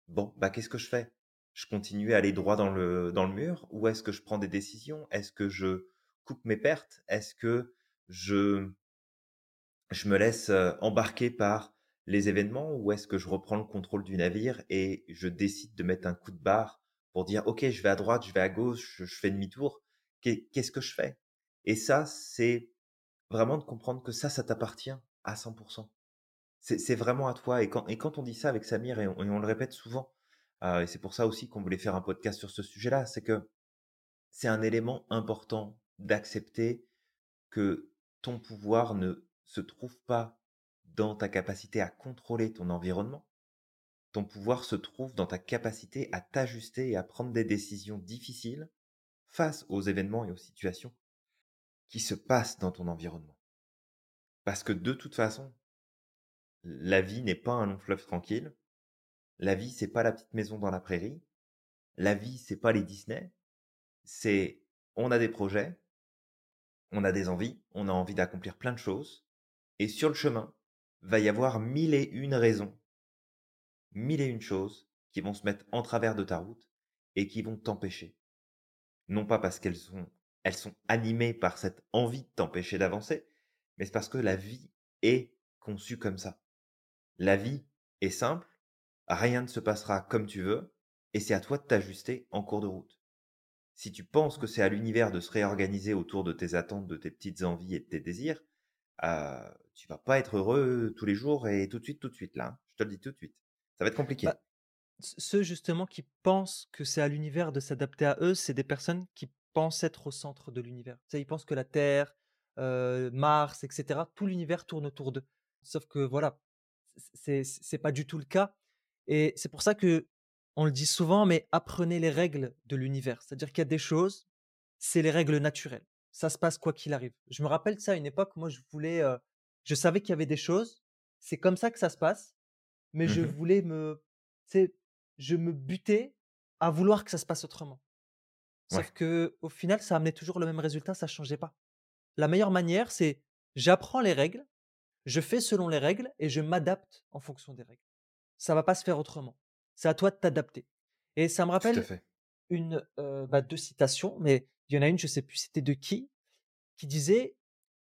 Bon, bah qu'est-ce que je fais? Je continue à aller droit dans le, dans le mur ou est-ce que je prends des décisions? Est-ce que je coupe mes pertes? Est-ce que je, je me laisse euh, embarquer par les événements ou est-ce que je reprends le contrôle du navire et je décide de mettre un coup de barre pour dire ok je vais à droite, je vais à gauche, je, fais demi-tour. Qu'est- Qu'est-ce que je fais? Et ça, c'est vraiment de comprendre que ça, ça t'appartient à 100%. C'est c'est vraiment à toi. Et quand, et quand on dit ça avec Samir, et on, et on le répète souvent, euh, et c'est pour ça aussi qu'on voulait faire un podcast sur ce sujet-là, c'est que c'est un élément important d'accepter que ton pouvoir ne se trouve pas dans ta capacité à contrôler ton environnement. Ton pouvoir se trouve dans ta capacité à t'ajuster et à prendre des décisions difficiles face aux événements et aux situations qui se passent dans ton environnement. Parce que de toute façon, la vie n'est pas un long fleuve tranquille. La vie, c'est pas la petite maison dans la prairie. La vie, c'est pas les Disney. C'est, on a des projets, on a des envies, on a envie d'accomplir plein de choses. Et sur le chemin, va y avoir mille et une raisons, mille et une choses qui vont se mettre en travers de ta route et qui vont t'empêcher. Non pas parce qu'elles sont, elles sont animées par cette envie de t'empêcher d'avancer, mais c'est parce que la vie est conçue comme ça. La vie est simple, rien ne se passera comme tu veux, et c'est à toi de t'ajuster en cours de route. Si tu penses que c'est à l'univers de se réorganiser autour de tes attentes, de tes petites envies et de tes désirs, euh, tu vas pas être heureux tous les jours et tout de suite, tout de suite là. hein. Je te le dis tout de suite. Ça va être compliqué. Bah, ceux justement qui pensent que c'est à l'univers de s'adapter à eux, c'est des personnes qui pensent être au centre de l'univers. Ils pensent que la Terre, Mars, etc., tout l'univers tourne autour d'eux. Sauf que voilà, c'est pas du tout le cas. Et c'est pour ça que on le dit souvent, mais apprenez les règles de l'univers. C'est-à-dire qu'il y a des choses, c'est les règles naturelles. Ça se passe quoi qu'il arrive. Je me rappelle de ça à une époque, moi je voulais, euh, je savais qu'il y avait des choses, c'est comme ça que ça se passe, mais je Mmh voulais me, sais, je me butais à vouloir que ça se passe autrement. Sauf Ouais, que au final, ça amenait toujours le même résultat, ça changeait pas. La meilleure manière, c'est j'apprends les règles, je fais selon les règles et je m'adapte en fonction des règles. Ça va pas se faire autrement. C'est à toi de t'adapter. Et ça me rappelle une, bah, 2 citations, mais il y en a une, je sais plus c'était de qui, qui disait: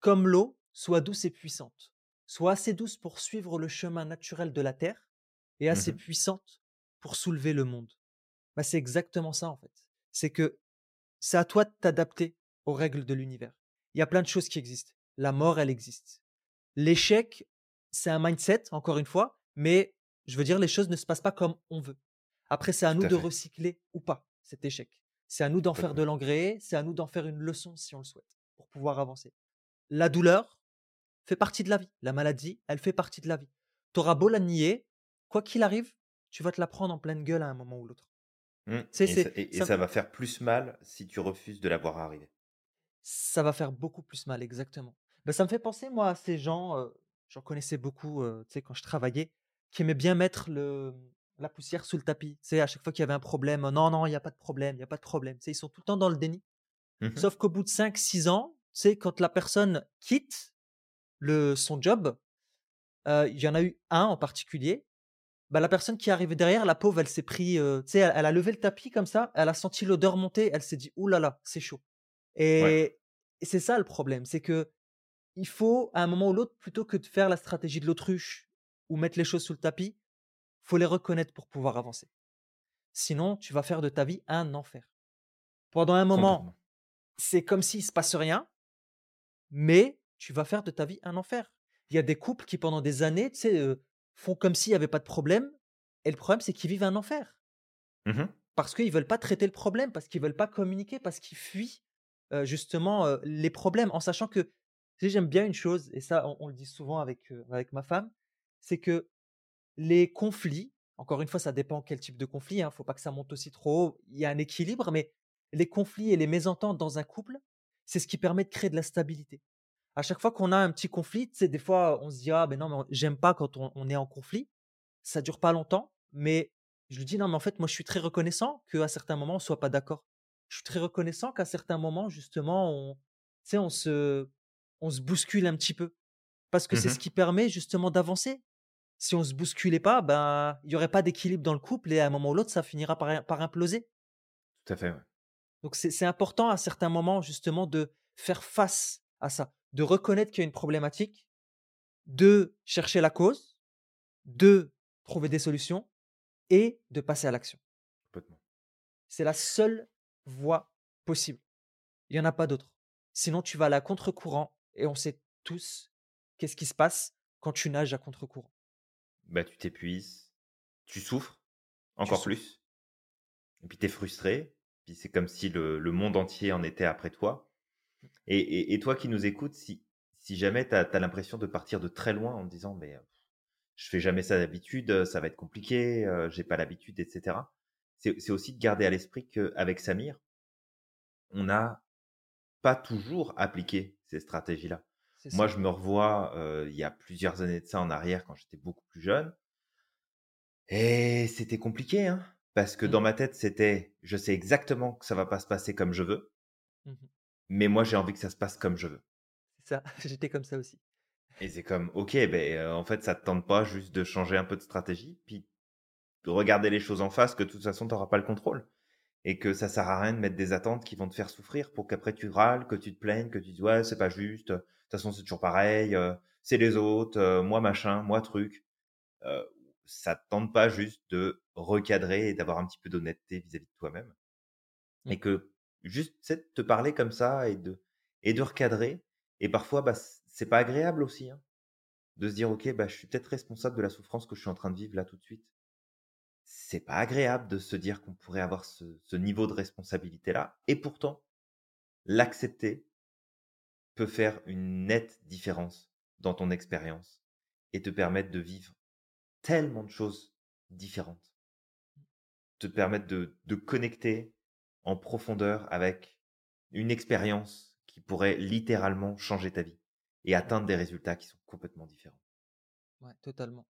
«Comme l'eau, sois douce et puissante. Sois assez douce pour suivre le chemin naturel de la terre et assez Mmh puissante pour soulever le monde». Bah, c'est exactement ça, en fait. C'est que c'est à toi de t'adapter aux règles de l'univers. Il y a plein de choses qui existent. La mort, elle existe. L'échec, c'est un mindset, encore une fois, mais je veux dire, les choses ne se passent pas comme on veut. Après, c'est à Tout nous à de recycler ou pas cet échec. C'est à nous d'en faire de l'engrais, c'est à nous d'en faire une leçon si on le souhaite, pour pouvoir avancer. La douleur fait partie de la vie. La maladie, elle fait partie de la vie. T'auras beau la nier, quoi qu'il arrive, tu vas te la prendre en pleine gueule à un moment ou l'autre. Mmh et ça c'est, et et ça, ça va faire plus mal si tu refuses de la voir arriver. Ça va faire beaucoup plus mal, exactement. Bah, ça me fait penser, moi, à ces gens, heu, j'en connaissais beaucoup, sais, quand je travaillais, qui aimaient bien mettre le la poussière sous le tapis. Sais, à chaque fois qu'il y avait un problème: «Non, non, il y a pas de problème, il y a pas de problème». Tu sais, ils sont tout le temps dans le déni. Mmh Sauf qu'au bout de cinq, six ans, tu sais, quand la personne quitte le son job, il y en a eu un en particulier, bah, la personne qui est arrivée derrière, la pauvre, elle s'est pris, tu sais, elle elle a levé le tapis comme ça, elle a senti l'odeur monter, elle s'est dit: «Ouh là là, c'est chaud». Ouais. Et et c'est ça le problème, c'est que il faut, à un moment ou l'autre, plutôt que de faire la stratégie de l'autruche ou mettre les choses sous le tapis, faut les reconnaître pour pouvoir avancer. Sinon, tu vas faire de ta vie un enfer. Pendant un moment, c'est comme s'il se passe rien, mais tu vas faire de ta vie un enfer. Il y a des couples qui, pendant des années, tu sais, heu, font comme s'il y avait pas de problème et le problème, c'est qu'ils vivent un enfer. Mmh Parce qu'ils veulent pas traiter le problème, parce qu'ils veulent pas communiquer, parce qu'ils fuient, heu, justement, heu, les problèmes en sachant que tu sais, j'aime bien une chose et ça, on on le dit souvent avec, avec ma femme, c'est que les conflits, encore une fois, ça dépend quel type de conflit, hein, faut pas que ça monte aussi trop haut. Il y a un équilibre, mais les conflits et les mésententes dans un couple, c'est ce qui permet de créer de la stabilité. À chaque fois qu'on a un petit conflit, sais, des fois, on se dit: «Ah, ben non, mais j'aime pas quand on on est en conflit». Ça dure pas longtemps, mais je lui dis: «Non, mais en fait, moi, je suis très reconnaissant qu'à certains moments, on soit pas d'accord. Je suis très reconnaissant qu'à certains moments, justement, on on se on se bouscule un petit peu parce que c'est ce Mmh qui permet justement d'avancer. Si on se bousculait pas, ben, il y aurait pas d'équilibre dans le couple et à un moment ou l'autre, ça finira par par imploser. Tout à fait, ouais. Donc c'est important à certains moments, justement, de faire face à ça, de reconnaître qu'il y a une problématique, de chercher la cause, de trouver des solutions et de passer à l'action. C'est la seule voie possible. Il y en a pas d'autre. Sinon, tu vas aller à contre-courant et on sait tous qu'est-ce qui se passe quand tu nages à contre-courant. Bah, tu t'épuises, tu souffres Tu encore souffres. plus et puis tu es frustré, puis c'est comme si le le monde entier en était après toi et et et toi qui nous écoutes, si si jamais tu as l'impression de partir de très loin en te disant: «Mais, je fais jamais ça d'habitude, ça va être compliqué, heu, j'ai pas l'habitude» et cetera. C'est c'est aussi de garder à l'esprit qu'avec Samir, on n'a pas toujours appliqué ces stratégies-là. Moi, je me revois, il y a plusieurs années de ça en arrière quand j'étais beaucoup plus jeune et c'était compliqué, hein, parce que Mmh dans ma tête, c'était: «Je sais exactement que ça va pas se passer comme je veux, Mmh mais moi, j'ai envie que ça se passe comme je veux» C'est ça, *laughs* j'étais comme ça aussi. et c'est comme: «OK, heu, en fait, ça te tente pas juste de changer un peu de stratégie, puis de regarder les choses en face, que de toute façon, tu auras pas le contrôle et que ça sert à rien de mettre des attentes qui vont te faire souffrir pour qu'après tu râles, que tu te plaignes, que tu dises: "Ouais, c'est pas juste, toute façon, c'est toujours pareil, c'est les autres, moi machin, moi truc". Ça te tente pas juste de recadrer et d'avoir un petit peu d'honnêteté vis-à-vis de toi-même Mmh. et que juste te parler comme ça et de, et de recadrer. Et parfois, bah, c'est pas agréable aussi hein, de se dire, ok, bah, je suis peut-être responsable de la souffrance que je suis en train de vivre là tout de suite. C'est pas agréable de se dire qu'on pourrait avoir ce, ce niveau de responsabilité là. Et pourtant, l'accepter peut faire une nette différence dans ton expérience et te permettre de vivre tellement de choses différentes. Te permettre de, connecter en profondeur avec une expérience qui pourrait littéralement changer ta vie et atteindre des résultats qui sont complètement différents. Ouais, totalement.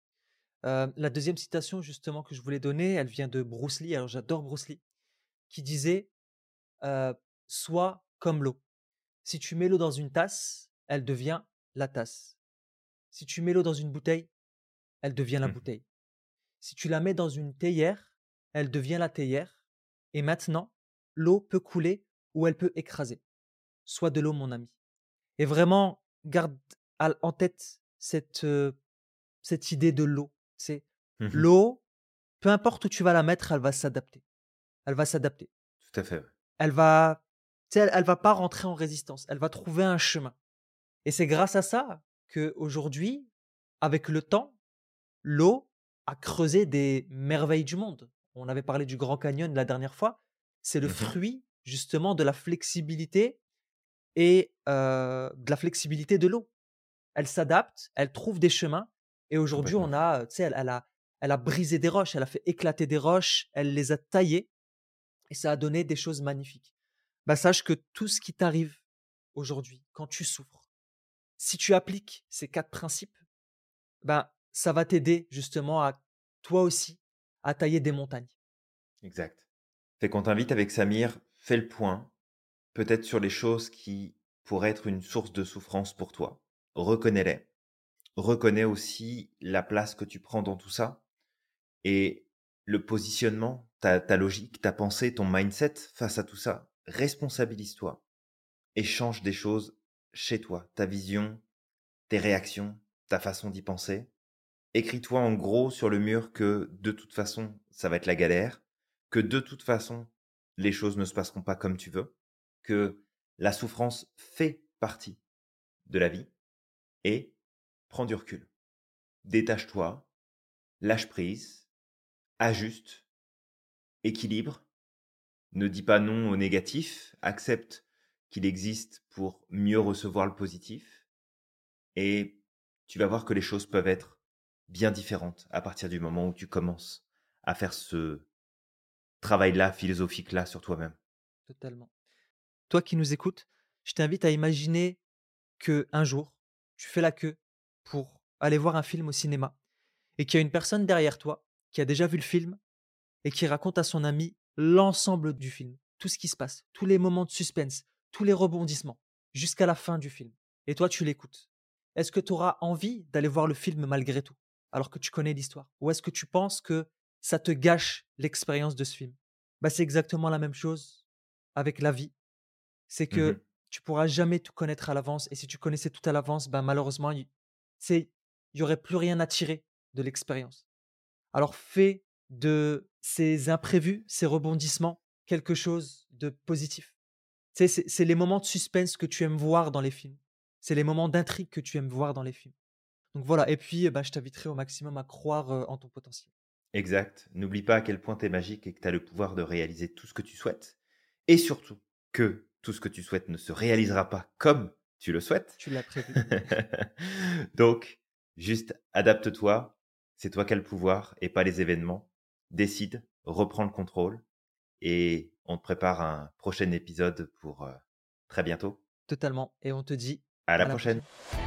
Euh, la deuxième citation justement que je voulais donner, elle vient de Bruce Lee. Alors j'adore Bruce Lee, qui disait euh, "Sois comme l'eau. Si tu mets l'eau dans une tasse, elle devient la tasse. Si tu mets l'eau dans une bouteille, elle devient la Mmh. bouteille. Si tu la mets dans une théière, elle devient la théière. Et maintenant, l'eau peut couler ou elle peut écraser. Sois de l'eau, mon ami. Et vraiment, garde en tête cette, euh, cette idée de l'eau. C'est Mmh l'eau, peu importe où tu vas la mettre, elle va s'adapter. Elle va s'adapter. Tout à fait. Elle va, elle, elle va pas rentrer en résistance. Elle va trouver un chemin. Et c'est grâce à ça que aujourd'hui, avec le temps, l'eau a creusé des merveilles du monde. On avait parlé du Grand Canyon la dernière fois. C'est le Mmh fruit justement de la flexibilité et euh, de la flexibilité de l'eau. Elle s'adapte, elle trouve des chemins. Et aujourd'hui, on a, tu sais, elle, elle a, elle a brisé des roches, elle a fait éclater des roches, elle les a taillées et ça a donné des choses magnifiques. Bah, sache que tout ce qui t'arrive aujourd'hui, quand tu souffres, si tu appliques ces quatre principes, ben, ça va t'aider justement à toi aussi à tailler des montagnes. Exact. Fait qu'on t'invite avec Samir, fais le point, peut-être sur les choses qui pourraient être une source de souffrance pour toi. Reconnais-les. Reconnais aussi la place que tu prends dans tout ça et le positionnement, ta, ta logique, ta pensée, ton mindset face à tout ça. Responsabilise-toi et change des choses chez toi, ta vision, tes réactions, ta façon d'y penser. Écris-toi en gros sur le mur que de toute façon, ça va être la galère, que de toute façon, les choses ne se passeront pas comme tu veux, que la souffrance fait partie de la vie et prends du recul. Détache-toi, lâche prise, ajuste, équilibre, ne dis pas non au négatif, accepte qu'il existe pour mieux recevoir le positif et tu vas voir que les choses peuvent être bien différentes à partir du moment où tu commences à faire ce travail-là, philosophique-là sur toi-même. Totalement. Toi qui nous écoutes, je t'invite à imaginer que un jour, tu fais la queue pour aller voir un film au cinéma et qu'il y a une personne derrière toi qui a déjà vu le film et qui raconte à son ami l'ensemble du film, tout ce qui se passe, tous les moments de suspense, tous les rebondissements, jusqu'à la fin du film. Et toi, tu l'écoutes. Est-ce que tu auras envie d'aller voir le film malgré tout, alors que tu connais l'histoire? Ou est-ce que tu penses que ça te gâche l'expérience de ce film? Bah, C'est exactement la même chose avec la vie. C'est que Mmh tu pourras jamais tout connaître à l'avance. Et si tu connaissais tout à l'avance, bah, malheureusement, il n'y aurait plus rien à tirer de l'expérience. Alors fais de ces imprévus, ces rebondissements, quelque chose de positif? C'est les moments de suspense que tu aimes voir dans les films. C'est les moments d'intrigue que tu aimes voir dans les films. Donc voilà, et puis bah, je t'inviterai au maximum à croire euh, en ton potentiel. Exact. N'oublie pas à quel point tu es magique et que tu as le pouvoir de réaliser tout ce que tu souhaites. Et surtout que tout ce que tu souhaites ne se réalisera pas comme tu le souhaites. Tu l'as prévu. *laughs* Donc, juste adapte-toi. C'est toi qui as le pouvoir et pas les événements. Décide, reprends le contrôle et on te prépare un prochain épisode pour euh, très bientôt. Totalement. Et on te dit À la à la prochaine. prochaine.